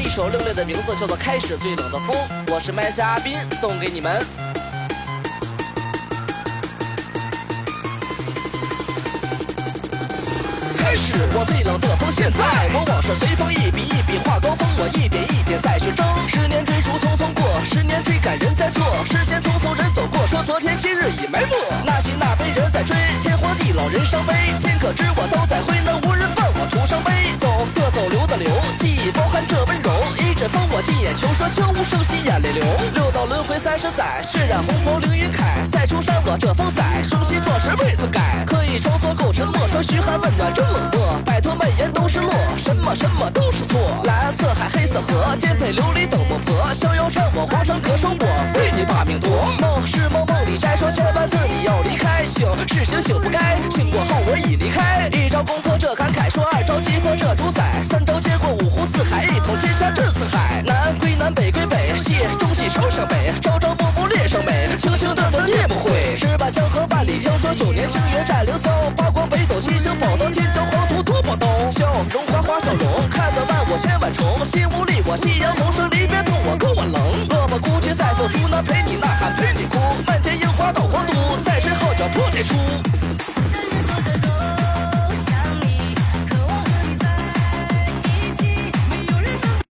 一首另类的名字叫做《开始最冷的风》，我是麦夏阿斌，送给你们。开始我最冷的风，现在我往事随风一笔一笔画高峰，我一点一点再去争。十年追逐匆匆过，十年追赶人在错，时间匆匆人走过，说昨天今日已埋没。那喜那悲人在追，天荒地老人伤悲，天可知我都在挥，进眼球，说悄无声息眼泪流。六道轮回三十载，血染红袍凌云铠，再出山我这风采，雄心壮志未曾改。可以装作够沉默，说嘘寒问暖真冷漠，摆脱蔓延都是落，什么什么都是错。蓝色海，黑色河，颠沛流离等孟婆，逍遥战我，皇上可收我，为你把命夺。梦是梦，梦里摘说千万次你要离开，醒是醒醒不该，醒过后我已离开。一招攻破这感慨，说二招击破这主宰，三招接过五湖四海，一统天下震四海。南，北归北，西中西朝向北，朝朝暮暮恋上美，轻轻的的夜不回。十八江河万里江，说九年清云战凌霄，八国北斗七星宝刀，天骄黄土夺宝刀。笑容花花笑容，看得万我千万重，心无力我夕阳红，说离别痛我够我冷。恶魔孤寂在做出，那陪你呐喊陪你哭，漫天樱花到皇都，在身号角破天出。